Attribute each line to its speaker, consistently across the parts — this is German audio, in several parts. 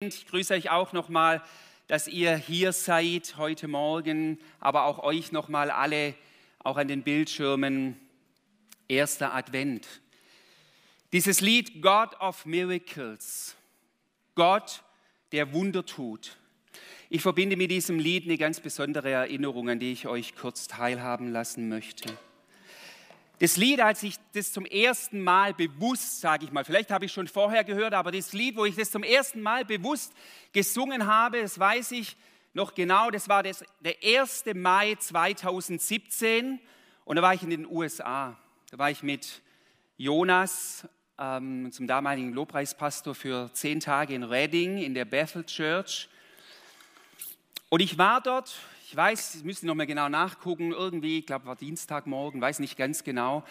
Speaker 1: Ich grüße euch auch nochmal, dass ihr hier seid heute Morgen, aber auch euch nochmal alle, auch an den Bildschirmen. Erster Advent. Dieses Lied God of Miracles, Gott, der Wunder tut. Ich verbinde mit diesem Lied eine ganz besondere Erinnerung, an die ich euch kurz teilhaben lassen möchte. Das Lied, als ich das zum ersten Mal bewusst, sage ich mal, vielleicht habe ich schon vorher gehört, aber das Lied, wo ich das zum ersten Mal bewusst gesungen habe, das weiß ich noch genau, das war das, der 1. Mai 2017 und da war ich in den USA. Da war ich mit Jonas, ähm, zum damaligen Lobpreispastor, für zehn Tage in Reading in der Bethel Church. Und ich war dort, ich weiß, ich müsste noch mal genau nachgucken, irgendwie, ich glaube, war Dienstagmorgen, weiß nicht ganz genau.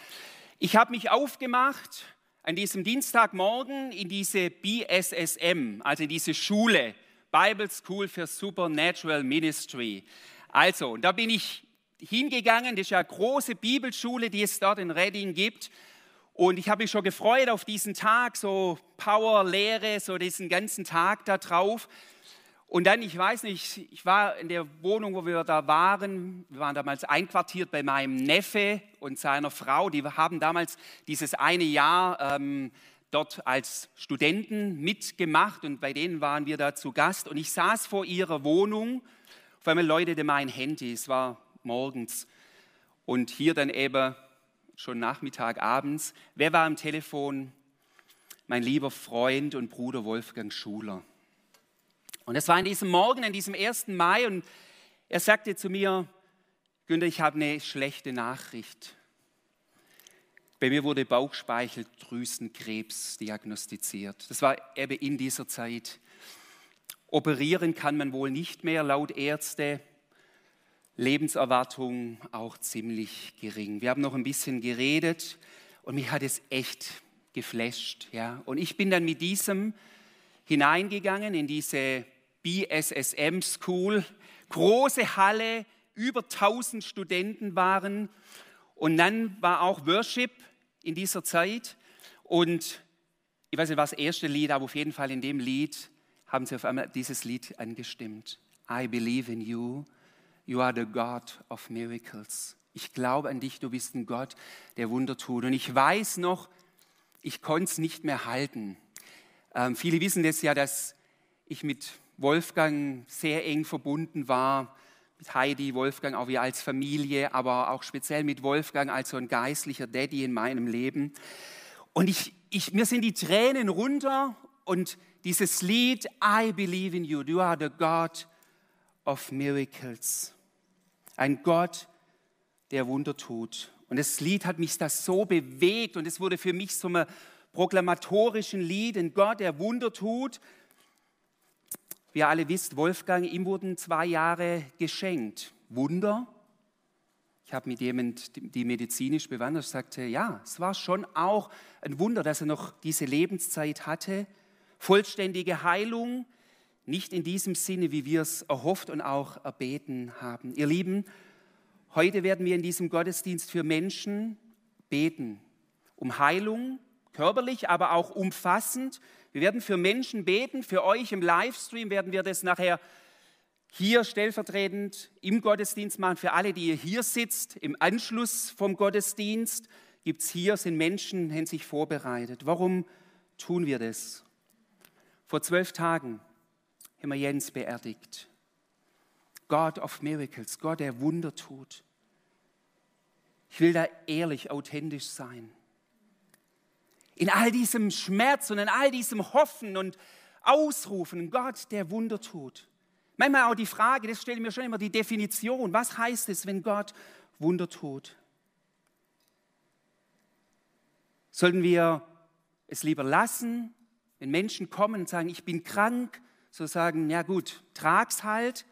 Speaker 1: Ich habe mich aufgemacht an diesem Dienstagmorgen in diese BSSM, also diese Schule, Bible School for Supernatural Ministry. Also, da bin ich hingegangen, das ist ja eine große Bibelschule, die es dort in Reading gibt. Und ich habe mich schon gefreut auf diesen Tag, so Power, Lehre, so diesen ganzen Tag da drauf. Und dann, ich weiß nicht, ich war in der Wohnung, wo wir da waren, wir waren damals einquartiert bei meinem Neffe und seiner Frau, die haben damals dieses eine Jahr ähm, dort als Studenten mitgemacht und bei denen waren wir da zu Gast. Und ich saß vor ihrer Wohnung, auf einmal läutete mein Handy, es war morgens. Und hier dann eben schon Nachmittag, abends, wer war am Telefon? Mein lieber Freund und Bruder Wolfgang Schuler. Und es war in diesem Morgen, an diesem 1. Mai, und er sagte zu mir, Günther, ich habe eine schlechte Nachricht. Bei mir wurde Bauchspeicheldrüsenkrebs diagnostiziert. Das war eben in dieser Zeit. Operieren kann man wohl nicht mehr, laut Ärzte. Lebenserwartung auch ziemlich gering. Wir haben noch ein bisschen geredet und mich hat es echt geflasht. Ja. Und ich bin dann mit diesem hineingegangen in diese BSSM School, große Halle, über 1000 Studenten waren. Und dann war auch Worship in dieser Zeit. Und ich weiß nicht, was das erste Lied, aber auf jeden Fall in dem Lied haben sie auf einmal dieses Lied angestimmt. I believe in you. You are the God of miracles. Ich glaube an dich, du bist ein Gott, der Wunder tut. Und ich weiß noch, ich konnte es nicht mehr halten. Ähm, viele wissen das ja, dass ich mit Wolfgang sehr eng verbunden war, mit Heidi, Wolfgang auch wie als Familie, aber auch speziell mit Wolfgang als so ein geistlicher Daddy in meinem Leben. Und ich, ich, mir sind die Tränen runter und dieses Lied, I believe in you, you are the God of miracles. Ein Gott, der Wunder tut. Und das Lied hat mich das so bewegt und es wurde für mich so ein proklamatorischen Lied, ein Gott, der Wunder tut, ihr alle wisst, Wolfgang, ihm wurden zwei Jahre geschenkt. Wunder. Ich habe mit jemand, die medizinisch bewandert, sagte, ja, es war schon auch ein Wunder, dass er noch diese Lebenszeit hatte. Vollständige Heilung, nicht in diesem Sinne, wie wir es erhofft und auch erbeten haben. Ihr Lieben, heute werden wir in diesem Gottesdienst für Menschen beten, um Heilung, körperlich, aber auch umfassend wir werden für Menschen beten, für euch im Livestream werden wir das nachher hier stellvertretend im Gottesdienst machen. Für alle, die ihr hier sitzt, im Anschluss vom Gottesdienst gibt es hier, sind Menschen, haben sich vorbereitet. Warum tun wir das? Vor zwölf Tagen haben wir Jens beerdigt. God of Miracles, Gott, der Wunder tut. Ich will da ehrlich, authentisch sein in all diesem Schmerz und in all diesem Hoffen und Ausrufen, Gott, der Wunder tut. Manchmal auch die Frage, das stelle ich mir schon immer die Definition, was heißt es, wenn Gott Wunder tut? Sollten wir es lieber lassen, wenn Menschen kommen und sagen, ich bin krank, so sagen, ja gut, trag's halt,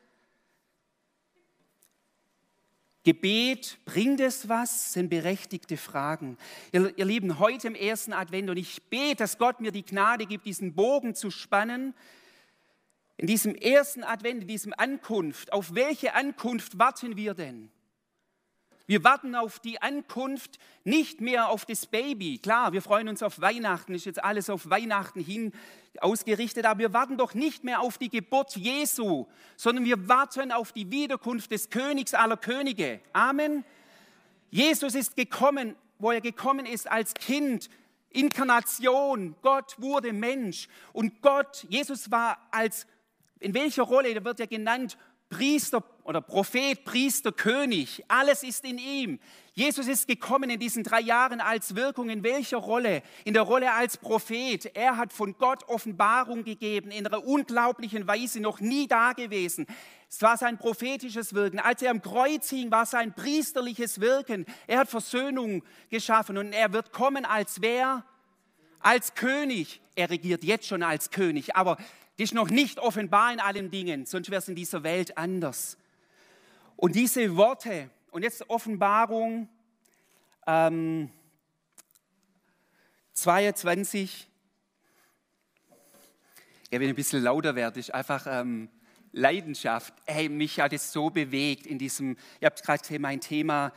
Speaker 1: Gebet, bringt es was? Sind berechtigte Fragen. Ihr, ihr Lieben, heute im ersten Advent und ich bete, dass Gott mir die Gnade gibt, diesen Bogen zu spannen. In diesem ersten Advent, in diesem Ankunft, auf welche Ankunft warten wir denn? Wir warten auf die Ankunft, nicht mehr auf das Baby. Klar, wir freuen uns auf Weihnachten, ist jetzt alles auf Weihnachten hin ausgerichtet, aber wir warten doch nicht mehr auf die Geburt Jesu, sondern wir warten auf die Wiederkunft des Königs aller Könige. Amen. Jesus ist gekommen, wo er gekommen ist als Kind, Inkarnation. Gott wurde Mensch und Gott, Jesus war als, in welcher Rolle, da wird er genannt, Priester oder Prophet, Priester, König, alles ist in ihm. Jesus ist gekommen in diesen drei Jahren als Wirkung. In welcher Rolle? In der Rolle als Prophet. Er hat von Gott Offenbarung gegeben, in einer unglaublichen Weise noch nie dagewesen. Es war sein prophetisches Wirken. Als er am Kreuz hing, war sein priesterliches Wirken. Er hat Versöhnung geschaffen und er wird kommen als wer? Als König. Er regiert jetzt schon als König, aber ist noch nicht offenbar in allen Dingen, sonst wäre es in dieser Welt anders. Und diese Worte, und jetzt Offenbarung ähm, 22, ja, wenn ein bisschen lauter werde, ist einfach ähm, Leidenschaft. Hey, mich hat es so bewegt in diesem, ihr habt gerade mein Thema,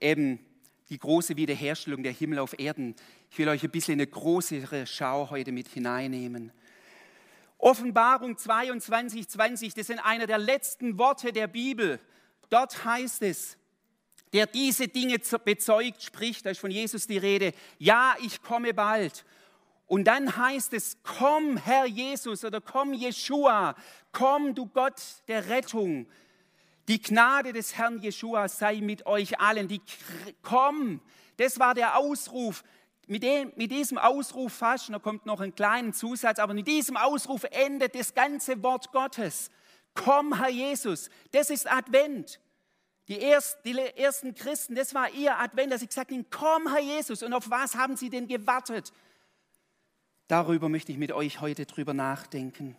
Speaker 1: eben die große Wiederherstellung der Himmel auf Erden. Ich will euch ein bisschen in eine größere Schau heute mit hineinnehmen. Offenbarung 22, 20, das sind einer der letzten Worte der Bibel. Dort heißt es, der diese Dinge bezeugt, spricht, da ist von Jesus die Rede, ja, ich komme bald. Und dann heißt es, komm Herr Jesus oder komm Jeshua, komm du Gott der Rettung. Die Gnade des Herrn Jeshua sei mit euch allen. Die, komm, das war der Ausruf, mit, dem, mit diesem Ausruf fast, da kommt noch ein kleiner Zusatz, aber mit diesem Ausruf endet das ganze Wort Gottes. Komm, Herr Jesus, das ist Advent. Die, erst, die ersten Christen, das war ihr Advent, dass sie gesagt haben, komm, Herr Jesus. Und auf was haben sie denn gewartet? Darüber möchte ich mit euch heute drüber nachdenken.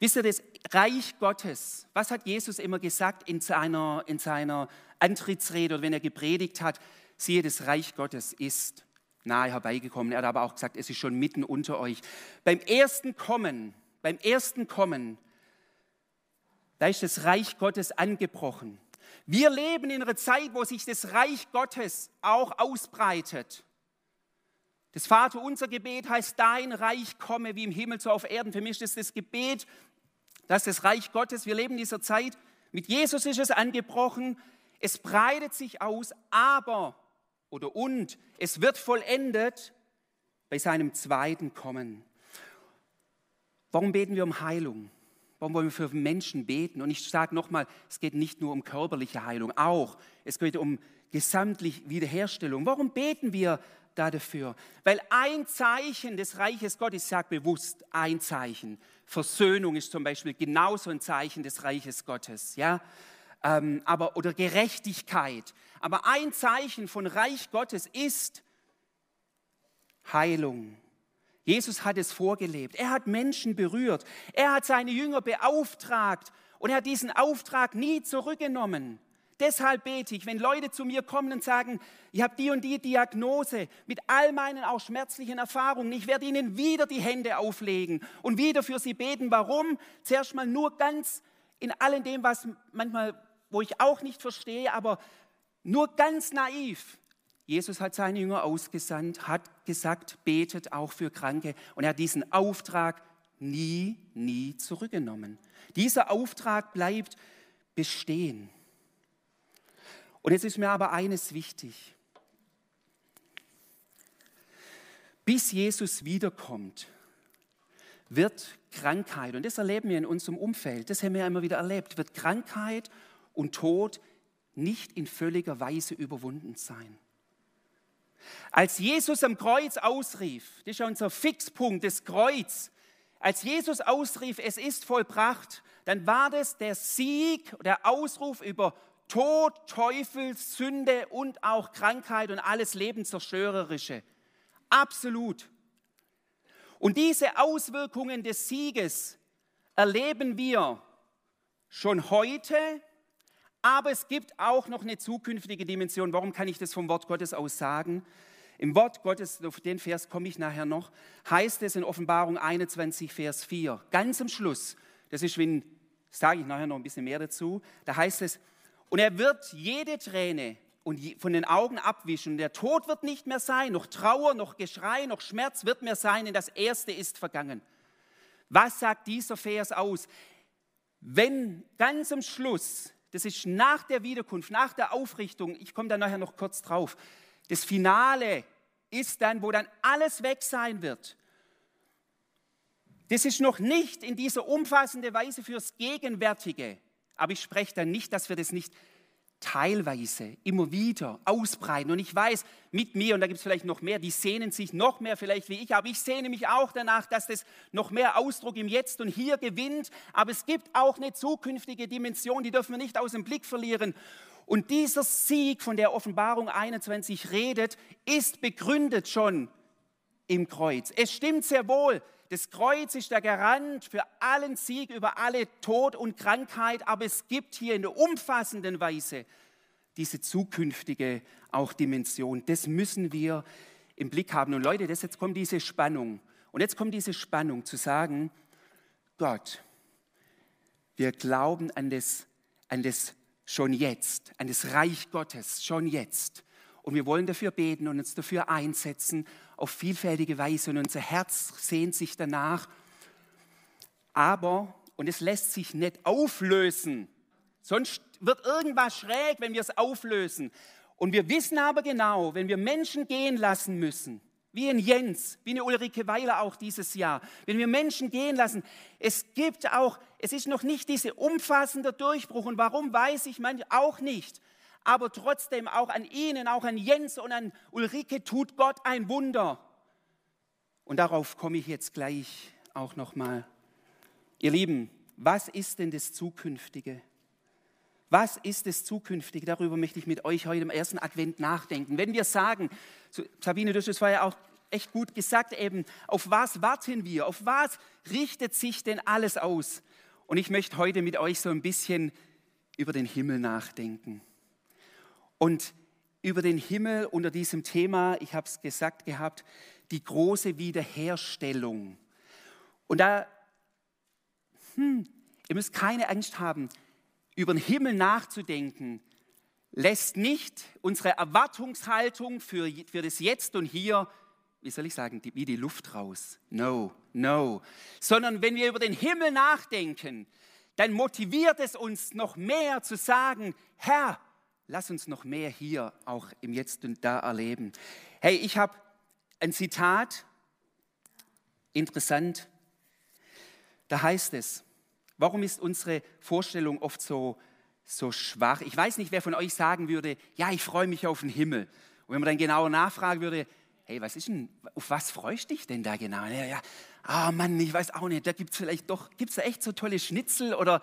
Speaker 1: Wisst ihr, das Reich Gottes, was hat Jesus immer gesagt in seiner, in seiner Antrittsrede oder wenn er gepredigt hat? Siehe, das Reich Gottes ist nahe herbeigekommen. Er hat aber auch gesagt, es ist schon mitten unter euch. Beim ersten Kommen, beim ersten Kommen, da ist das Reich Gottes angebrochen. Wir leben in einer Zeit, wo sich das Reich Gottes auch ausbreitet. Das Vater unser Gebet heißt, dein Reich komme wie im Himmel so auf Erden. Für mich ist das Gebet, dass das Reich Gottes, wir leben in dieser Zeit, mit Jesus ist es angebrochen, es breitet sich aus, aber oder und es wird vollendet bei seinem zweiten Kommen. Warum beten wir um Heilung? Warum wollen wir für Menschen beten? Und ich sage nochmal, es geht nicht nur um körperliche Heilung, auch. Es geht um gesamtlich Wiederherstellung. Warum beten wir da dafür? Weil ein Zeichen des Reiches Gottes, ich sage bewusst ein Zeichen, Versöhnung ist zum Beispiel genauso ein Zeichen des Reiches Gottes. Ja? ähm, aber, oder Gerechtigkeit. Aber ein Zeichen von Reich Gottes ist Heilung. Jesus hat es vorgelebt. Er hat Menschen berührt. Er hat seine Jünger beauftragt und er hat diesen Auftrag nie zurückgenommen. Deshalb bete ich, wenn Leute zu mir kommen und sagen, ich habe die und die Diagnose mit all meinen auch schmerzlichen Erfahrungen, ich werde ihnen wieder die Hände auflegen und wieder für sie beten. Warum? Zuerst mal nur ganz in allem dem, was manchmal wo ich auch nicht verstehe, aber nur ganz naiv. Jesus hat seine Jünger ausgesandt, hat gesagt, betet auch für Kranke und er hat diesen Auftrag nie, nie zurückgenommen. Dieser Auftrag bleibt bestehen. Und jetzt ist mir aber eines wichtig. Bis Jesus wiederkommt, wird Krankheit, und das erleben wir in unserem Umfeld, das haben wir immer wieder erlebt, wird Krankheit und Tod nicht in völliger Weise überwunden sein. Als Jesus am Kreuz ausrief, das ist ja unser Fixpunkt, das Kreuz, als Jesus ausrief, es ist vollbracht, dann war das der Sieg, der Ausruf über Tod, Teufel, Sünde und auch Krankheit und alles Lebenszerstörerische. Absolut. Und diese Auswirkungen des Sieges erleben wir schon heute aber es gibt auch noch eine zukünftige Dimension. Warum kann ich das vom Wort Gottes aus sagen? Im Wort Gottes, auf den Vers komme ich nachher noch, heißt es in Offenbarung 21, Vers 4, ganz am Schluss, das ist, wenn, sage ich nachher noch ein bisschen mehr dazu, da heißt es, und er wird jede Träne von den Augen abwischen. Der Tod wird nicht mehr sein, noch Trauer, noch Geschrei, noch Schmerz wird mehr sein, denn das Erste ist vergangen. Was sagt dieser Vers aus? Wenn ganz am Schluss, das ist nach der Wiederkunft, nach der Aufrichtung, ich komme da nachher noch kurz drauf, das Finale ist dann, wo dann alles weg sein wird. Das ist noch nicht in dieser umfassenden Weise fürs Gegenwärtige. Aber ich spreche dann nicht, dass wir das nicht teilweise immer wieder ausbreiten. Und ich weiß, mit mir, und da gibt es vielleicht noch mehr, die sehnen sich noch mehr vielleicht wie ich, aber ich sehne mich auch danach, dass das noch mehr Ausdruck im Jetzt und Hier gewinnt. Aber es gibt auch eine zukünftige Dimension, die dürfen wir nicht aus dem Blick verlieren. Und dieser Sieg, von der Offenbarung 21 redet, ist begründet schon im Kreuz. Es stimmt sehr wohl, das Kreuz ist der Garant für allen Sieg über alle Tod und Krankheit, aber es gibt hier in der umfassenden Weise diese zukünftige auch Dimension. Das müssen wir im Blick haben. Und Leute, das jetzt kommt diese Spannung. Und jetzt kommt diese Spannung zu sagen, Gott, wir glauben an das, an das schon jetzt, an das Reich Gottes schon jetzt. Und wir wollen dafür beten und uns dafür einsetzen auf vielfältige Weise und unser Herz sehnt sich danach. Aber, und es lässt sich nicht auflösen, sonst wird irgendwas schräg, wenn wir es auflösen. Und wir wissen aber genau, wenn wir Menschen gehen lassen müssen, wie in Jens, wie eine Ulrike Weiler auch dieses Jahr, wenn wir Menschen gehen lassen, es gibt auch, es ist noch nicht dieser umfassende Durchbruch. Und warum weiß ich man auch nicht aber trotzdem auch an Ihnen, auch an Jens und an Ulrike tut Gott ein Wunder. Und darauf komme ich jetzt gleich auch nochmal. Ihr Lieben, was ist denn das Zukünftige? Was ist das Zukünftige? Darüber möchte ich mit euch heute im ersten Advent nachdenken. Wenn wir sagen, Sabine, das war ja auch echt gut gesagt eben, auf was warten wir? Auf was richtet sich denn alles aus? Und ich möchte heute mit euch so ein bisschen über den Himmel nachdenken. Und über den Himmel unter diesem Thema, ich habe es gesagt gehabt, die große Wiederherstellung. Und da, hm, ihr müsst keine Angst haben, über den Himmel nachzudenken, lässt nicht unsere Erwartungshaltung für, für das Jetzt und Hier, wie soll ich sagen, wie die Luft raus. No, no. Sondern wenn wir über den Himmel nachdenken, dann motiviert es uns noch mehr zu sagen, Herr, lass uns noch mehr hier auch im Jetzt und Da erleben. Hey, ich habe ein Zitat, interessant. Da heißt es, warum ist unsere Vorstellung oft so, so schwach? Ich weiß nicht, wer von euch sagen würde, ja, ich freue mich auf den Himmel. Und wenn man dann genauer nachfragen würde, hey, was ist denn, auf was freust du dich denn da genau? Ja, ja, ah Mann, ich weiß auch nicht, da gibt es vielleicht doch, gibt es da echt so tolle Schnitzel oder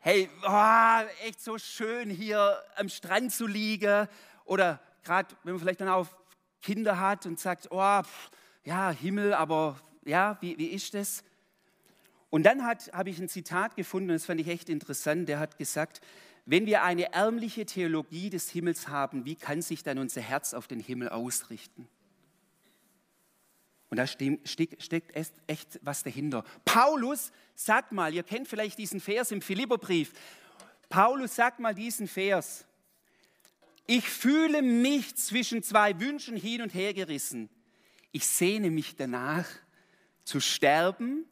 Speaker 1: hey, oh, echt so schön hier am Strand zu liegen. Oder gerade, wenn man vielleicht dann auch Kinder hat und sagt, oh, pff, ja, Himmel, aber ja, wie, wie ist das? Und dann habe ich ein Zitat gefunden, das fand ich echt interessant. Der hat gesagt, wenn wir eine ärmliche Theologie des Himmels haben, wie kann sich dann unser Herz auf den Himmel ausrichten? Und da steckt echt was dahinter. Paulus sagt mal, ihr kennt vielleicht diesen Vers im Philipperbrief. Paulus sagt mal diesen Vers. Ich fühle mich zwischen zwei Wünschen hin und her gerissen. Ich sehne mich danach, zu sterben,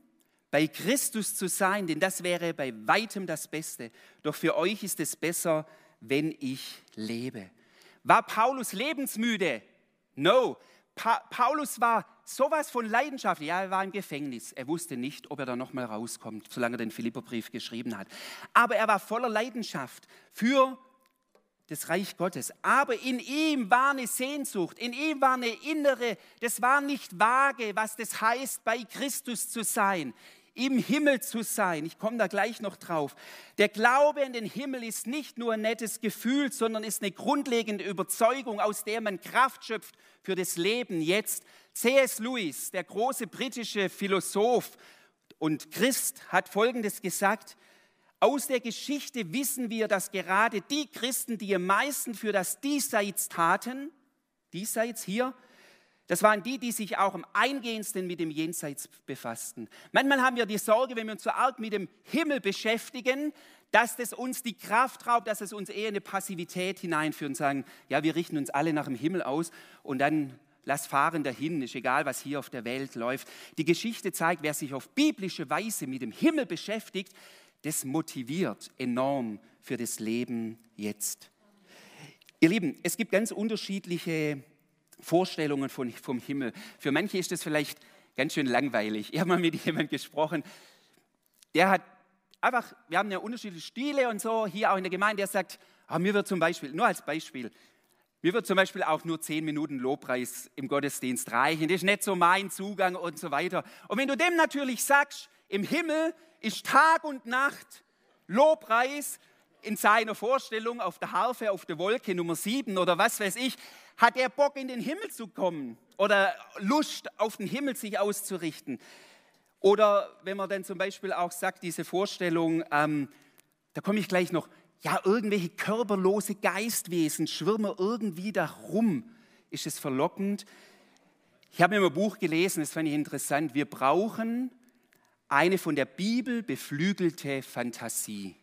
Speaker 1: bei Christus zu sein, denn das wäre bei weitem das Beste. Doch für euch ist es besser, wenn ich lebe. War Paulus lebensmüde? No. Pa Paulus war sowas von Leidenschaft. Ja, er war im Gefängnis. Er wusste nicht, ob er da nochmal rauskommt, solange er den Philipperbrief geschrieben hat. Aber er war voller Leidenschaft für das Reich Gottes. Aber in ihm war eine Sehnsucht, in ihm war eine innere, das war nicht vage, was das heißt, bei Christus zu sein im Himmel zu sein. Ich komme da gleich noch drauf. Der Glaube an den Himmel ist nicht nur ein nettes Gefühl, sondern ist eine grundlegende Überzeugung, aus der man Kraft schöpft für das Leben jetzt. C.S. Lewis, der große britische Philosoph und Christ, hat Folgendes gesagt. Aus der Geschichte wissen wir, dass gerade die Christen, die am meisten für das Diesseits taten, diesseits hier, Das waren die, die sich auch am eingehendsten mit dem Jenseits befassten. Manchmal haben wir die Sorge, wenn wir uns so arg mit dem Himmel beschäftigen, dass das uns die Kraft raubt, dass es uns eher eine Passivität hineinführt und sagen, ja, wir richten uns alle nach dem Himmel aus und dann lass fahren dahin, ist egal, was hier auf der Welt läuft. Die Geschichte zeigt, wer sich auf biblische Weise mit dem Himmel beschäftigt, das motiviert enorm für das Leben jetzt. Ihr Lieben, es gibt ganz unterschiedliche Vorstellungen von, vom Himmel. Für manche ist das vielleicht ganz schön langweilig. Ich habe mal mit jemandem gesprochen, der hat einfach, wir haben ja unterschiedliche Stile und so, hier auch in der Gemeinde, der sagt, ah, mir wird zum Beispiel, nur als Beispiel, mir wird zum Beispiel auch nur zehn Minuten Lobpreis im Gottesdienst reichen. Das ist nicht so mein Zugang und so weiter. Und wenn du dem natürlich sagst, im Himmel ist Tag und Nacht Lobpreis in seiner Vorstellung auf der Harfe, auf der Wolke Nummer sieben oder was weiß ich, hat er Bock in den Himmel zu kommen oder Lust auf den Himmel sich auszurichten. Oder wenn man dann zum Beispiel auch sagt, diese Vorstellung, ähm, da komme ich gleich noch, ja, irgendwelche körperlose Geistwesen schwirren irgendwie da rum. Ist es verlockend? Ich habe mir ein Buch gelesen, das fand ich interessant. Wir brauchen eine von der Bibel beflügelte Fantasie.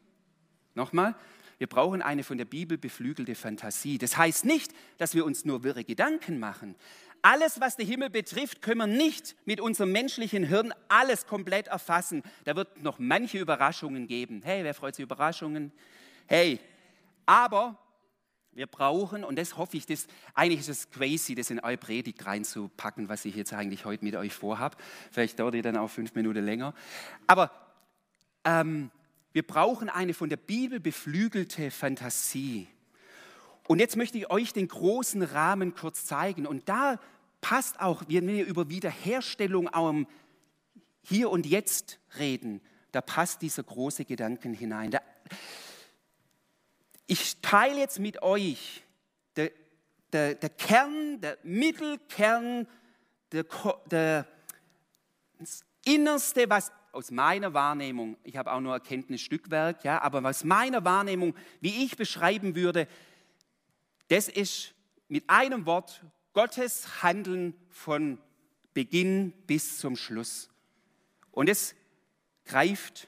Speaker 1: Nochmal, wir brauchen eine von der Bibel beflügelte Fantasie. Das heißt nicht, dass wir uns nur wirre Gedanken machen. Alles, was den Himmel betrifft, können wir nicht mit unserem menschlichen Hirn alles komplett erfassen. Da wird noch manche Überraschungen geben. Hey, wer freut sich Überraschungen? Hey, aber wir brauchen, und das hoffe ich, das, eigentlich ist es crazy, das in eure Predigt reinzupacken, was ich jetzt eigentlich heute mit euch vorhabe. Vielleicht dauert ihr dann auch fünf Minuten länger. Aber ähm, wir brauchen eine von der Bibel beflügelte Fantasie. Und jetzt möchte ich euch den großen Rahmen kurz zeigen. Und da passt auch, wenn wir über Wiederherstellung im Hier und Jetzt reden, da passt dieser große Gedanken hinein. Da, ich teile jetzt mit euch der, der, der Kern, der Mittelkern, der, der, das Innerste, was aus meiner Wahrnehmung, ich habe auch nur Erkenntnisstückwerk, ja, aber aus meiner Wahrnehmung, wie ich beschreiben würde, das ist mit einem Wort Gottes Handeln von Beginn bis zum Schluss. Und es greift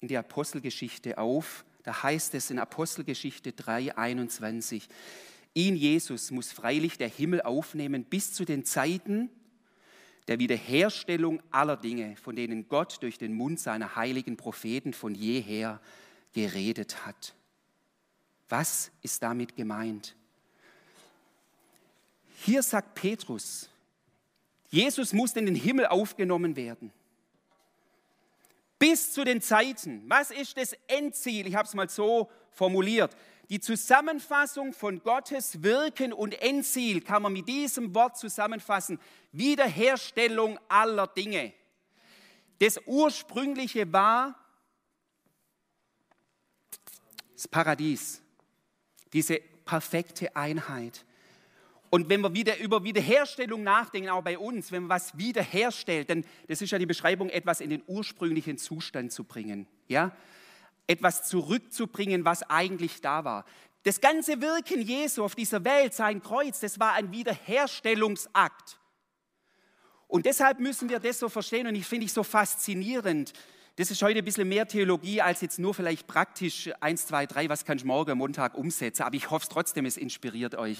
Speaker 1: in die Apostelgeschichte auf da heißt es in Apostelgeschichte 3, 21, ihn Jesus muss freilich der Himmel aufnehmen bis zu den Zeiten der Wiederherstellung aller Dinge, von denen Gott durch den Mund seiner heiligen Propheten von jeher geredet hat. Was ist damit gemeint? Hier sagt Petrus, Jesus muss in den Himmel aufgenommen werden bis zu den Zeiten. Was ist das Endziel? Ich habe es mal so formuliert. Die Zusammenfassung von Gottes Wirken und Endziel kann man mit diesem Wort zusammenfassen. Wiederherstellung aller Dinge. Das Ursprüngliche war das Paradies, diese perfekte Einheit. Und wenn wir wieder über Wiederherstellung nachdenken, auch bei uns, wenn man was wiederherstellt, dann das ist ja die Beschreibung, etwas in den ursprünglichen Zustand zu bringen, ja, etwas zurückzubringen, was eigentlich da war. Das ganze Wirken Jesu auf dieser Welt, sein Kreuz, das war ein Wiederherstellungsakt. Und deshalb müssen wir das so verstehen und ich finde ich so faszinierend. Das ist heute ein bisschen mehr Theologie als jetzt nur vielleicht praktisch eins, zwei, drei, was kann ich morgen Montag umsetzen. Aber ich hoffe es trotzdem, es inspiriert euch.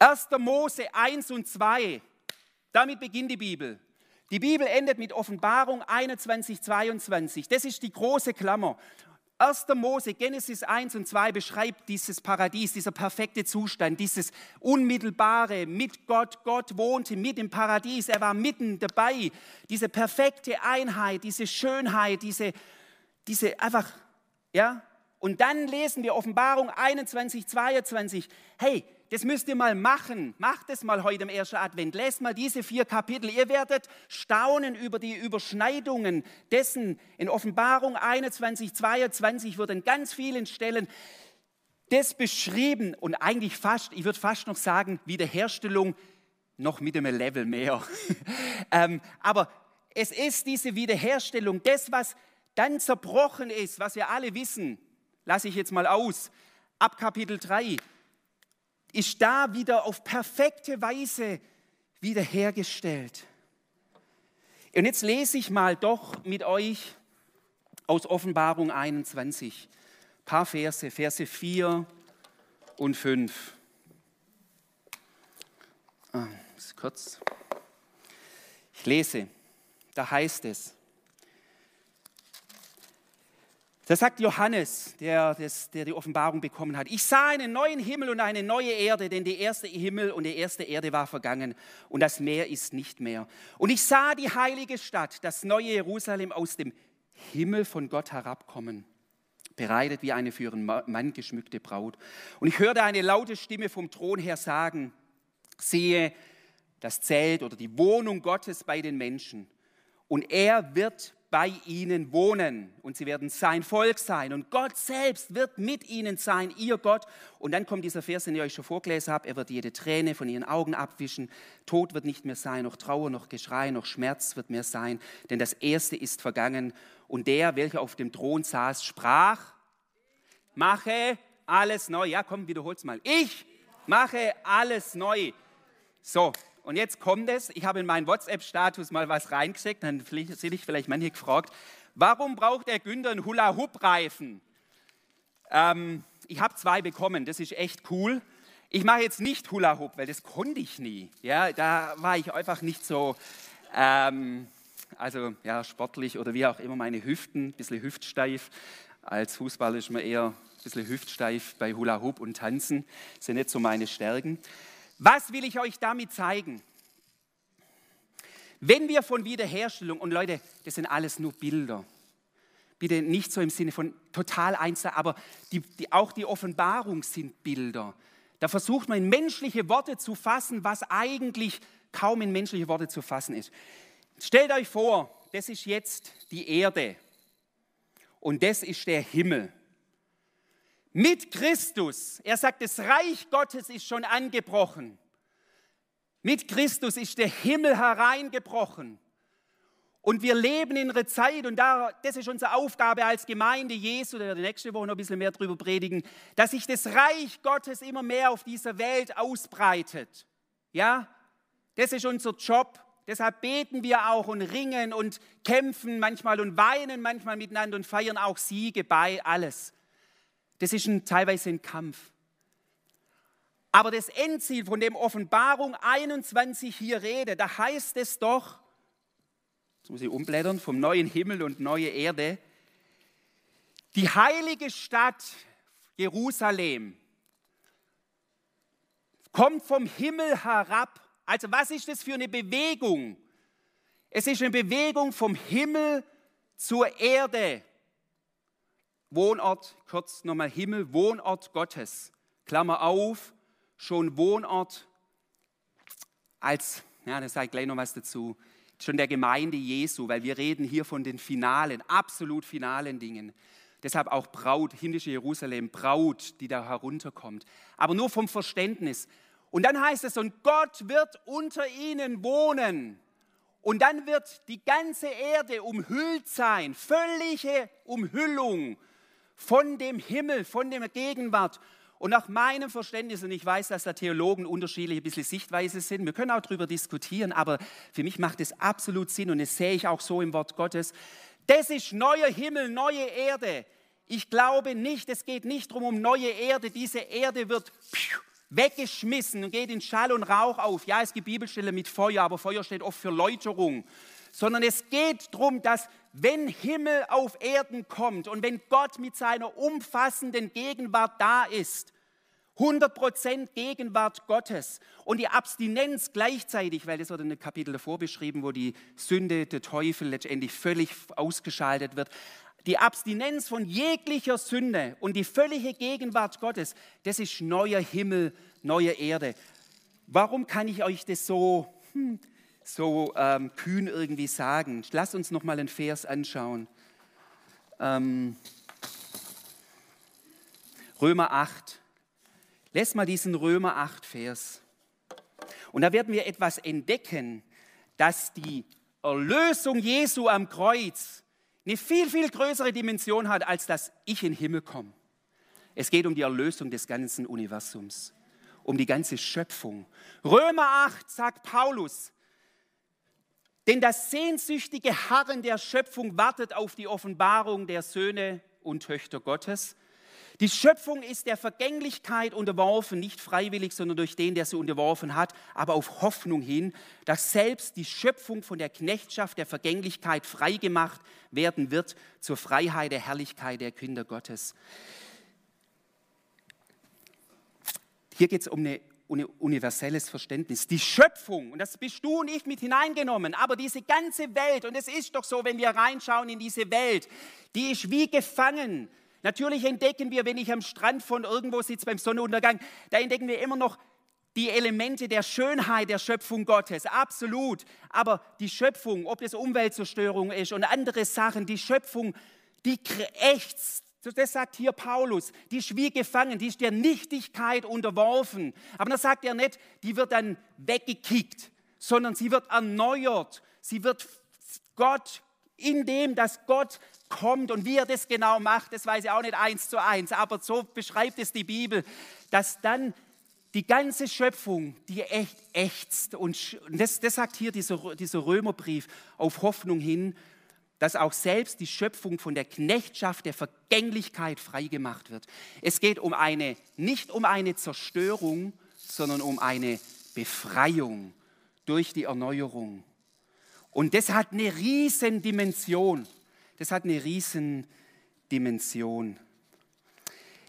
Speaker 1: 1. Mose 1 und 2, damit beginnt die Bibel. Die Bibel endet mit Offenbarung 21, 22. Das ist die große Klammer. 1. Mose, Genesis 1 und 2 beschreibt dieses Paradies, dieser perfekte Zustand, dieses unmittelbare mit Gott. Gott wohnte mit im Paradies, er war mitten dabei. Diese perfekte Einheit, diese Schönheit, diese, diese einfach, ja. Und dann lesen wir Offenbarung 21, 22. Hey, das müsst ihr mal machen. Macht es mal heute im ersten Advent. Lest mal diese vier Kapitel. Ihr werdet staunen über die Überschneidungen dessen. In Offenbarung 21, 22 wird an ganz vielen Stellen das beschrieben und eigentlich fast, ich würde fast noch sagen, Wiederherstellung noch mit einem Level mehr. ähm, aber es ist diese Wiederherstellung, das, was dann zerbrochen ist, was wir alle wissen, lasse ich jetzt mal aus, ab Kapitel 3 ist da wieder auf perfekte Weise wiederhergestellt. Und jetzt lese ich mal doch mit euch aus Offenbarung 21 ein paar Verse, Verse 4 und 5. Ah, kurz. Ich lese, da heißt es, da sagt Johannes, der, das, der die Offenbarung bekommen hat, ich sah einen neuen Himmel und eine neue Erde, denn der erste Himmel und die erste Erde war vergangen und das Meer ist nicht mehr. Und ich sah die heilige Stadt, das neue Jerusalem aus dem Himmel von Gott herabkommen, bereitet wie eine für ihren Mann geschmückte Braut. Und ich hörte eine laute Stimme vom Thron her sagen, siehe das Zelt oder die Wohnung Gottes bei den Menschen. Und er wird bei ihnen wohnen und sie werden sein Volk sein und Gott selbst wird mit ihnen sein, ihr Gott. Und dann kommt dieser Vers, den ich euch schon vorgelesen habe, er wird jede Träne von ihren Augen abwischen, Tod wird nicht mehr sein, noch Trauer, noch Geschrei, noch Schmerz wird mehr sein, denn das Erste ist vergangen. Und der, welcher auf dem Thron saß, sprach, mache alles neu. Ja, komm, wiederhol's mal. Ich mache alles neu. So, und jetzt kommt es, ich habe in meinen WhatsApp-Status mal was reingeschickt, dann sind sich vielleicht manche gefragt, warum braucht der Günther einen Hula-Hoop-Reifen? Ähm, ich habe zwei bekommen, das ist echt cool. Ich mache jetzt nicht Hula-Hoop, weil das konnte ich nie. Ja, da war ich einfach nicht so, ähm, also ja, sportlich oder wie auch immer, meine Hüften, ein bisschen hüftsteif. Als Fußballer ist man eher ein bisschen hüftsteif bei Hula-Hoop und Tanzen, das sind nicht so meine Stärken. Was will ich euch damit zeigen? Wenn wir von Wiederherstellung, und Leute, das sind alles nur Bilder, bitte nicht so im Sinne von total eins, aber die, die, auch die Offenbarung sind Bilder. Da versucht man in menschliche Worte zu fassen, was eigentlich kaum in menschliche Worte zu fassen ist. Stellt euch vor, das ist jetzt die Erde und das ist der Himmel mit Christus. Er sagt, das Reich Gottes ist schon angebrochen. Mit Christus ist der Himmel hereingebrochen. Und wir leben in einer Zeit, und das ist unsere Aufgabe als Gemeinde Jesu, da wir die nächste Woche noch ein bisschen mehr darüber predigen, dass sich das Reich Gottes immer mehr auf dieser Welt ausbreitet. Ja, das ist unser Job. Deshalb beten wir auch und ringen und kämpfen manchmal und weinen manchmal miteinander und feiern auch Siege bei alles. Das ist ein, teilweise ein Kampf. Aber das Endziel, von dem Offenbarung 21 hier rede, da heißt es doch, jetzt muss ich umblättern, vom neuen Himmel und neue Erde, die heilige Stadt Jerusalem kommt vom Himmel herab. Also was ist das für eine Bewegung? Es ist eine Bewegung vom Himmel zur Erde. Wohnort, kurz nochmal Himmel, Wohnort Gottes. Klammer auf, schon Wohnort als, ja, da sage ich gleich noch was dazu, schon der Gemeinde Jesu, weil wir reden hier von den finalen, absolut finalen Dingen. Deshalb auch Braut, himmlische Jerusalem, Braut, die da herunterkommt. Aber nur vom Verständnis. Und dann heißt es, und Gott wird unter ihnen wohnen. Und dann wird die ganze Erde umhüllt sein, völlige Umhüllung von dem Himmel, von der Gegenwart. Und nach meinem Verständnis, und ich weiß, dass da Theologen unterschiedliche bisschen Sichtweise sind, wir können auch darüber diskutieren, aber für mich macht es absolut Sinn und das sehe ich auch so im Wort Gottes. Das ist neuer Himmel, neue Erde. Ich glaube nicht, es geht nicht darum, um neue Erde. Diese Erde wird weggeschmissen und geht in Schall und Rauch auf. Ja, es gibt Bibelstellen mit Feuer, aber Feuer steht oft für Läuterung sondern es geht darum, dass wenn Himmel auf Erden kommt und wenn Gott mit seiner umfassenden Gegenwart da ist, 100% Gegenwart Gottes und die Abstinenz gleichzeitig, weil das wird in dem Kapitel davor beschrieben, wo die Sünde, der Teufel letztendlich völlig ausgeschaltet wird. Die Abstinenz von jeglicher Sünde und die völlige Gegenwart Gottes, das ist neuer Himmel, neue Erde. Warum kann ich euch das so hm, so ähm, kühn irgendwie sagen. Lass uns noch mal einen Vers anschauen. Ähm, Römer 8. Lass mal diesen Römer 8 Vers. Und da werden wir etwas entdecken, dass die Erlösung Jesu am Kreuz eine viel, viel größere Dimension hat, als dass ich in den Himmel komme. Es geht um die Erlösung des ganzen Universums. um die ganze Schöpfung. Römer 8 sagt Paulus, denn das sehnsüchtige Harren der Schöpfung wartet auf die Offenbarung der Söhne und Töchter Gottes. Die Schöpfung ist der Vergänglichkeit unterworfen, nicht freiwillig, sondern durch den, der sie unterworfen hat, aber auf Hoffnung hin, dass selbst die Schöpfung von der Knechtschaft der Vergänglichkeit freigemacht werden wird zur Freiheit der Herrlichkeit der Kinder Gottes. Hier geht es um ein universelles Verständnis. Die Schöpfung, und das bist du und ich mit hineingenommen, aber diese ganze Welt, und es ist doch so, wenn wir reinschauen in diese Welt, die ist wie gefangen Natürlich entdecken wir, wenn ich am Strand von irgendwo sitze beim Sonnenuntergang, da entdecken wir immer noch die Elemente der Schönheit der Schöpfung Gottes, absolut. Aber die Schöpfung, ob das Umweltzerstörung ist und andere Sachen, die Schöpfung, die ächzt. Das sagt hier Paulus, die ist wie gefangen, die ist der Nichtigkeit unterworfen. Aber dann sagt er nicht, die wird dann weggekickt, sondern sie wird erneuert. Sie wird Gott, in dem, dass Gott kommt und wie er das genau macht, das weiß ich auch nicht eins zu eins, aber so beschreibt es die Bibel, dass dann die ganze Schöpfung, die echt ächzt und das, das sagt hier dieser, dieser Römerbrief auf Hoffnung hin, dass auch selbst die Schöpfung von der Knechtschaft der Vergänglichkeit freigemacht wird. Es geht um eine, nicht um eine Zerstörung, sondern um eine Befreiung durch die Erneuerung. Und das hat eine riesen Dimension das hat eine Riesendimension.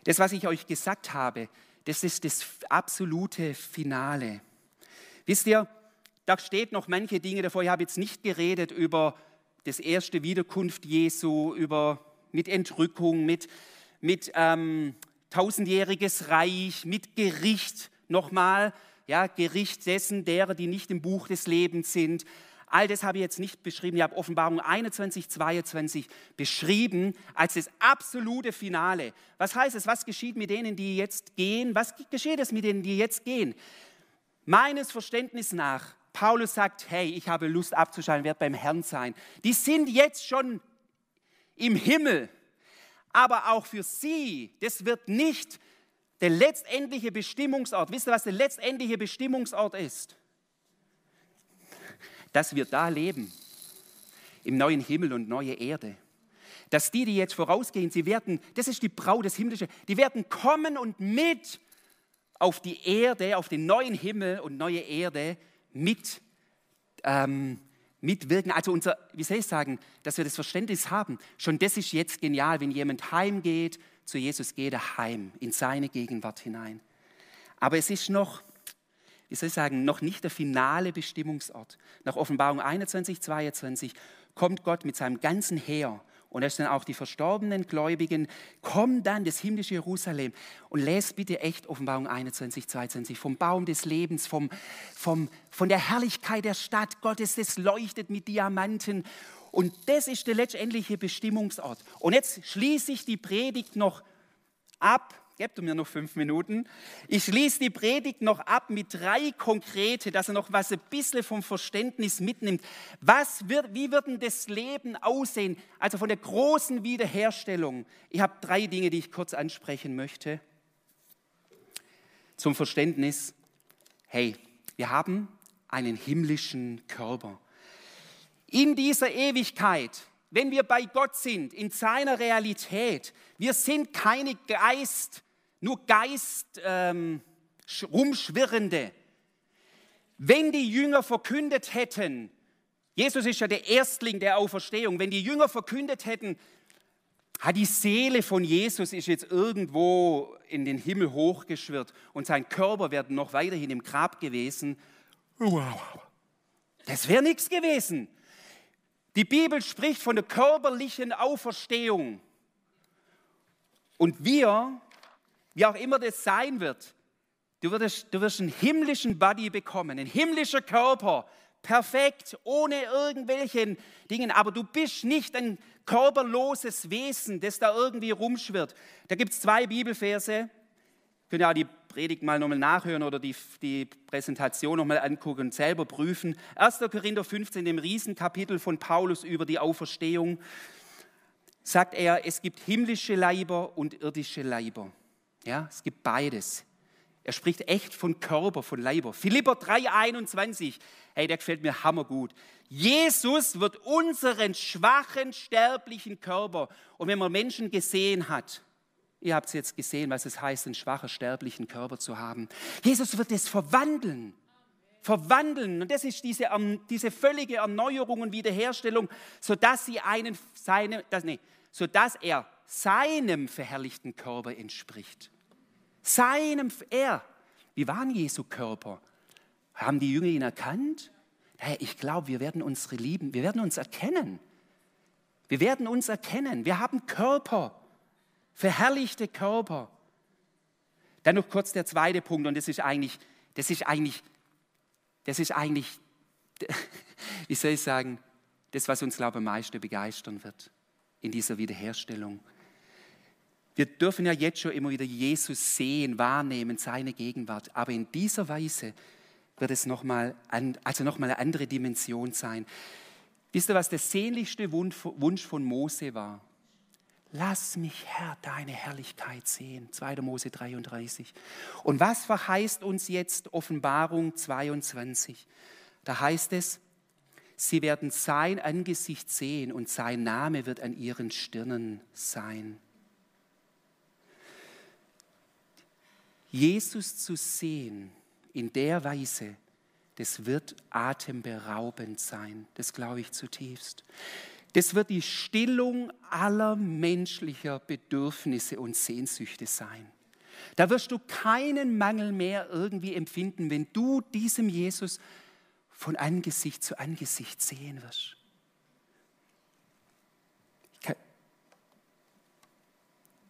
Speaker 1: Das, was ich euch gesagt habe, das ist das absolute Finale. Wisst ihr, da steht noch manche Dinge davor. Ich habe jetzt nicht geredet über das erste Wiederkunft Jesu, über mit Entrückung, mit, mit ähm, tausendjähriges Reich, mit Gericht nochmal, ja, Gericht dessen, derer, die nicht im Buch des Lebens sind. All das habe ich jetzt nicht beschrieben. Ich habe Offenbarung 21, 22 beschrieben als das absolute Finale. Was heißt es? Was geschieht mit denen, die jetzt gehen? Was geschieht es mit denen, die jetzt gehen? Meines Verständnisses nach, Paulus sagt, hey, ich habe Lust abzuschalten, werde beim Herrn sein. Die sind jetzt schon im Himmel. Aber auch für sie, das wird nicht der letztendliche Bestimmungsort. Wisst ihr, was der letztendliche Bestimmungsort ist? dass wir da leben, im neuen Himmel und neue Erde. Dass die, die jetzt vorausgehen, sie werden, das ist die Braut des Himmlischen, die werden kommen und mit auf die Erde, auf den neuen Himmel und neue Erde mit ähm, mitwirken. Also unser, wie soll ich sagen, dass wir das Verständnis haben. Schon das ist jetzt genial, wenn jemand heimgeht, zu Jesus geht er heim, in seine Gegenwart hinein. Aber es ist noch wie soll ich sagen, noch nicht der finale Bestimmungsort. Nach Offenbarung 21, 22 kommt Gott mit seinem ganzen Heer und da sind auch die verstorbenen Gläubigen, kommen dann das himmlische Jerusalem und lest bitte echt Offenbarung 21, 22 vom Baum des Lebens, vom, vom, von der Herrlichkeit der Stadt Gottes, das leuchtet mit Diamanten. Und das ist der letztendliche Bestimmungsort. Und jetzt schließe ich die Predigt noch ab Gebt mir noch fünf Minuten. Ich schließe die Predigt noch ab mit drei konkrete, dass er noch was ein bisschen vom Verständnis mitnimmt. Was wird, wie wird denn das Leben aussehen? Also von der großen Wiederherstellung. Ich habe drei Dinge, die ich kurz ansprechen möchte. Zum Verständnis. Hey, wir haben einen himmlischen Körper. In dieser Ewigkeit wenn wir bei Gott sind, in seiner Realität, wir sind keine Geist, nur Geist ähm, rumschwirrende. Wenn die Jünger verkündet hätten, Jesus ist ja der Erstling der Auferstehung, wenn die Jünger verkündet hätten, hat die Seele von Jesus ist jetzt irgendwo in den Himmel hochgeschwirrt und sein Körper wäre noch weiterhin im Grab gewesen. Wow. Das wäre nichts gewesen. Die Bibel spricht von der körperlichen Auferstehung. Und wir wie auch immer das sein wird, du wirst, du wirst einen himmlischen Body bekommen, ein himmlischer Körper, perfekt, ohne irgendwelchen Dingen, aber du bist nicht ein körperloses Wesen, das da irgendwie rumschwirrt. Da gibt es zwei Bibelverse, könnt ihr auch die Predigt mal nochmal nachhören oder die, die Präsentation nochmal angucken und selber prüfen. 1. Korinther 15, dem Riesenkapitel von Paulus über die Auferstehung, sagt er, es gibt himmlische Leiber und irdische Leiber. Ja, es gibt beides. Er spricht echt von Körper, von Leiber. Philipper 3,21, hey, der gefällt mir hammergut. Jesus wird unseren schwachen, sterblichen Körper, und wenn man Menschen gesehen hat, ihr habt es jetzt gesehen, was es heißt, einen schwachen, sterblichen Körper zu haben, Jesus wird es verwandeln. Verwandeln. Und das ist diese, diese völlige Erneuerung und Wiederherstellung, sodass sie einen, seine, das, nee, sodass er seinem verherrlichten Körper entspricht. Seinem, er. Wie waren Jesu Körper? Haben die Jünger ihn erkannt? Hey, ich glaube, wir werden unsere Lieben, wir werden uns erkennen. Wir werden uns erkennen. Wir haben Körper, verherrlichte Körper. Dann noch kurz der zweite Punkt, und das ist eigentlich, das ist eigentlich, das ist eigentlich, wie soll ich sagen, das, was uns, glaube ich, am meisten begeistern wird in dieser Wiederherstellung. Wir dürfen ja jetzt schon immer wieder Jesus sehen, wahrnehmen, seine Gegenwart. Aber in dieser Weise wird es nochmal also noch eine andere Dimension sein. Wisst ihr, was der sehnlichste Wunsch von Mose war? Lass mich, Herr, deine Herrlichkeit sehen. 2. Mose 33. Und was verheißt uns jetzt Offenbarung 22? Da heißt es, sie werden sein Angesicht sehen und sein Name wird an ihren Stirnen sein. Jesus zu sehen in der Weise, das wird atemberaubend sein. Das glaube ich zutiefst. Das wird die Stillung aller menschlicher Bedürfnisse und Sehnsüchte sein. Da wirst du keinen Mangel mehr irgendwie empfinden, wenn du diesem Jesus von Angesicht zu Angesicht sehen wirst.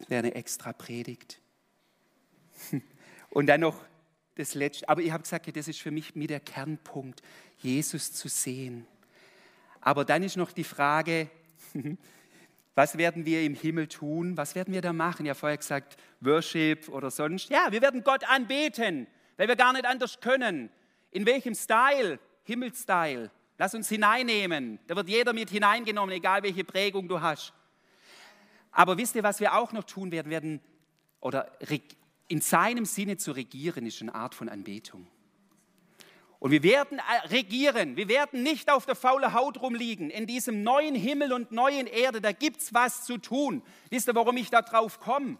Speaker 1: Wäre eine extra Predigt. Und dann noch das Letzte. Aber ich habe gesagt, das ist für mich mit der Kernpunkt, Jesus zu sehen. Aber dann ist noch die Frage, was werden wir im Himmel tun? Was werden wir da machen? Ja, vorher gesagt, Worship oder sonst. Ja, wir werden Gott anbeten, weil wir gar nicht anders können. In welchem Style? Himmelstyle. Lass uns hineinnehmen. Da wird jeder mit hineingenommen, egal welche Prägung du hast. Aber wisst ihr, was wir auch noch tun werden? Wir werden oder in seinem Sinne zu regieren, ist eine Art von Anbetung. Und wir werden äh, regieren, wir werden nicht auf der faulen Haut rumliegen. In diesem neuen Himmel und neuen Erde, da gibt es was zu tun. Wisst ihr, warum ich da drauf komme?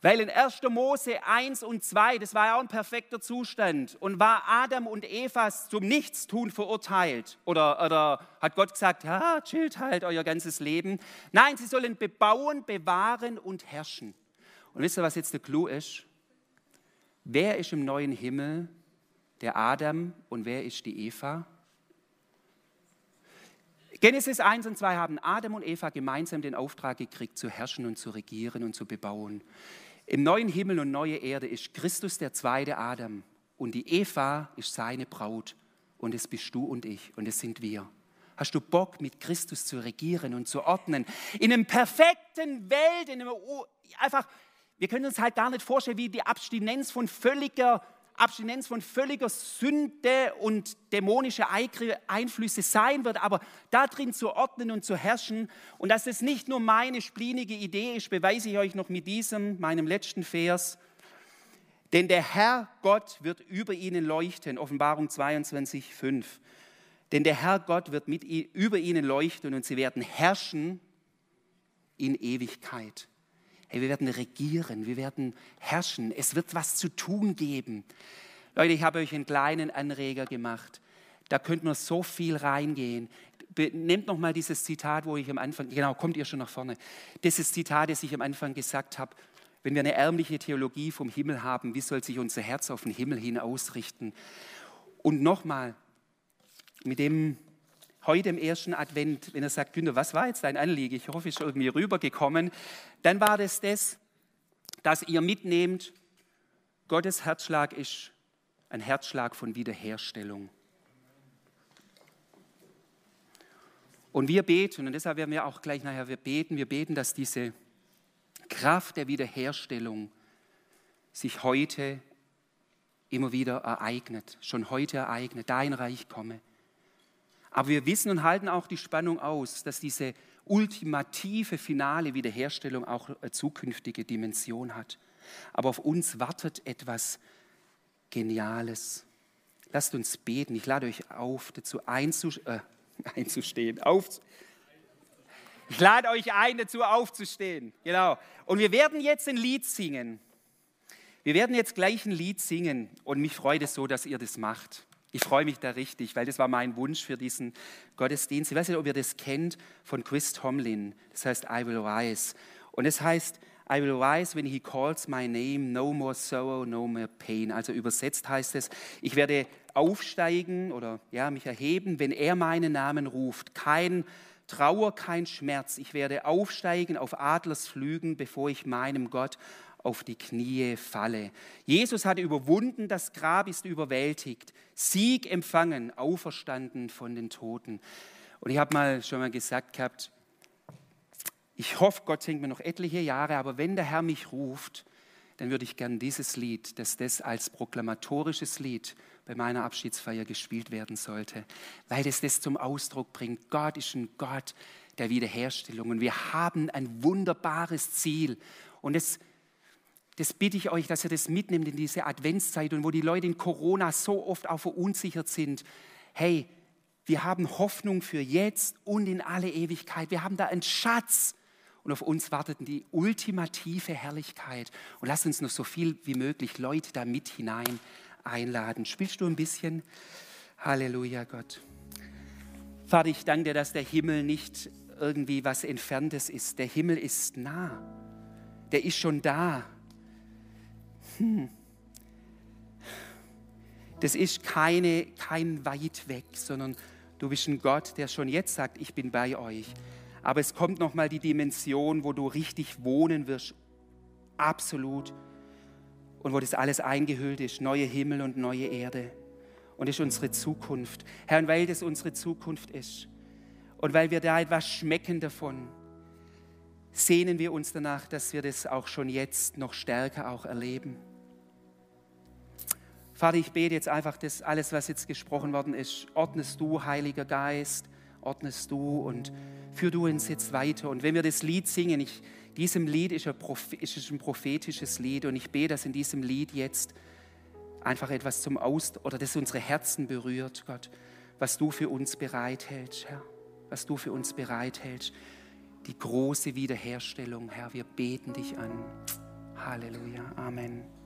Speaker 1: Weil in 1. Mose 1 und 2, das war ja auch ein perfekter Zustand, und war Adam und Eva zum Nichtstun verurteilt? Oder, oder hat Gott gesagt, ja, chillt halt euer ganzes Leben? Nein, sie sollen bebauen, bewahren und herrschen. Und wisst ihr, was jetzt der Clou ist? Wer ist im neuen Himmel der Adam und wer ist die Eva? Genesis 1 und 2 haben Adam und Eva gemeinsam den Auftrag gekriegt, zu herrschen und zu regieren und zu bebauen. Im neuen Himmel und neue Erde ist Christus der zweite Adam und die Eva ist seine Braut und es bist du und ich und es sind wir. Hast du Bock, mit Christus zu regieren und zu ordnen? In einem perfekten Welt, in einem einfach wir können uns halt gar nicht vorstellen, wie die Abstinenz von völliger Abstinenz von völliger Sünde und dämonische Einflüsse sein wird, aber darin zu ordnen und zu herrschen und dass es nicht nur meine splinige Idee ist, beweise ich euch noch mit diesem, meinem letzten Vers. Denn der Herr Gott wird über ihnen leuchten, Offenbarung 22, 5. Denn der Herr Gott wird mit, über ihnen leuchten und sie werden herrschen in Ewigkeit. Hey, wir werden regieren, wir werden herrschen. Es wird was zu tun geben. Leute, ich habe euch einen kleinen Anreger gemacht. Da könnte man so viel reingehen. Nehmt noch mal dieses Zitat, wo ich am Anfang, genau, kommt ihr schon nach vorne. Dieses Zitat, das ich am Anfang gesagt habe. Wenn wir eine ärmliche Theologie vom Himmel haben, wie soll sich unser Herz auf den Himmel hin ausrichten? Und nochmal, mit dem heute im ersten Advent, wenn er sagt, Günther, was war jetzt dein Anliegen? Ich hoffe, es ist irgendwie rübergekommen. Dann war das das, dass ihr mitnehmt, Gottes Herzschlag ist ein Herzschlag von Wiederherstellung. Und wir beten, und deshalb werden wir auch gleich nachher wir beten, wir beten, dass diese Kraft der Wiederherstellung sich heute immer wieder ereignet, schon heute ereignet, dein Reich komme. Aber wir wissen und halten auch die Spannung aus, dass diese ultimative finale Wiederherstellung auch eine zukünftige Dimension hat. Aber auf uns wartet etwas Geniales. Lasst uns beten. Ich lade euch auf, dazu äh, einzustehen. Auf, ich lade euch ein, dazu aufzustehen. Genau. Und wir werden jetzt ein Lied singen. Wir werden jetzt gleich ein Lied singen. Und mich freut es so, dass ihr das macht. Ich freue mich da richtig, weil das war mein Wunsch für diesen Gottesdienst. Ich weiß nicht, ob ihr das kennt von Chris Tomlin. Das heißt I Will Rise. Und es heißt, I will rise when he calls my name, no more sorrow, no more pain. Also übersetzt heißt es, ich werde aufsteigen oder ja, mich erheben, wenn er meinen Namen ruft. Kein Trauer, kein Schmerz. Ich werde aufsteigen auf Adlersflügen, bevor ich meinem Gott auf die Knie falle. Jesus hat überwunden, das Grab ist überwältigt, Sieg empfangen, auferstanden von den Toten. Und ich habe mal schon mal gesagt gehabt, ich hoffe, Gott schenkt mir noch etliche Jahre, aber wenn der Herr mich ruft, dann würde ich gern dieses Lied, dass das als proklamatorisches Lied bei meiner Abschiedsfeier gespielt werden sollte, weil es das zum Ausdruck bringt. Gott ist ein Gott der Wiederherstellung und wir haben ein wunderbares Ziel. Und das, das bitte ich euch, dass ihr das mitnimmt in diese Adventszeit und wo die Leute in Corona so oft auch verunsichert sind. Hey, wir haben Hoffnung für jetzt und in alle Ewigkeit. Wir haben da einen Schatz und auf uns wartet die ultimative Herrlichkeit. Und lass uns noch so viel wie möglich Leute da mit hinein einladen. Spielst du ein bisschen? Halleluja, Gott. Vater, ich danke dir, dass der Himmel nicht irgendwie was Entferntes ist. Der Himmel ist nah. Der ist schon da. Hm. Das ist keine, kein weit weg, sondern du bist ein Gott, der schon jetzt sagt, ich bin bei euch. Aber es kommt nochmal die Dimension, wo du richtig wohnen wirst. Absolut. Und wo das alles eingehüllt ist. Neue Himmel und neue Erde. Und das ist unsere Zukunft. Herr, und weil das unsere Zukunft ist und weil wir da etwas schmecken davon, sehnen wir uns danach, dass wir das auch schon jetzt noch stärker auch erleben. Vater, ich bete jetzt einfach, dass alles, was jetzt gesprochen worden ist, ordnest du, Heiliger Geist, ordnest du und führ du uns jetzt weiter. Und wenn wir das Lied singen, ich, diesem Lied ist, ein prophetisches Lied und ich bete, dass in diesem Lied jetzt einfach etwas zum Aus oder das unsere Herzen berührt, Gott, was du für uns bereithältst, Herr, was du für uns bereithältst. Die große Wiederherstellung, Herr, wir beten dich an. Halleluja. Amen.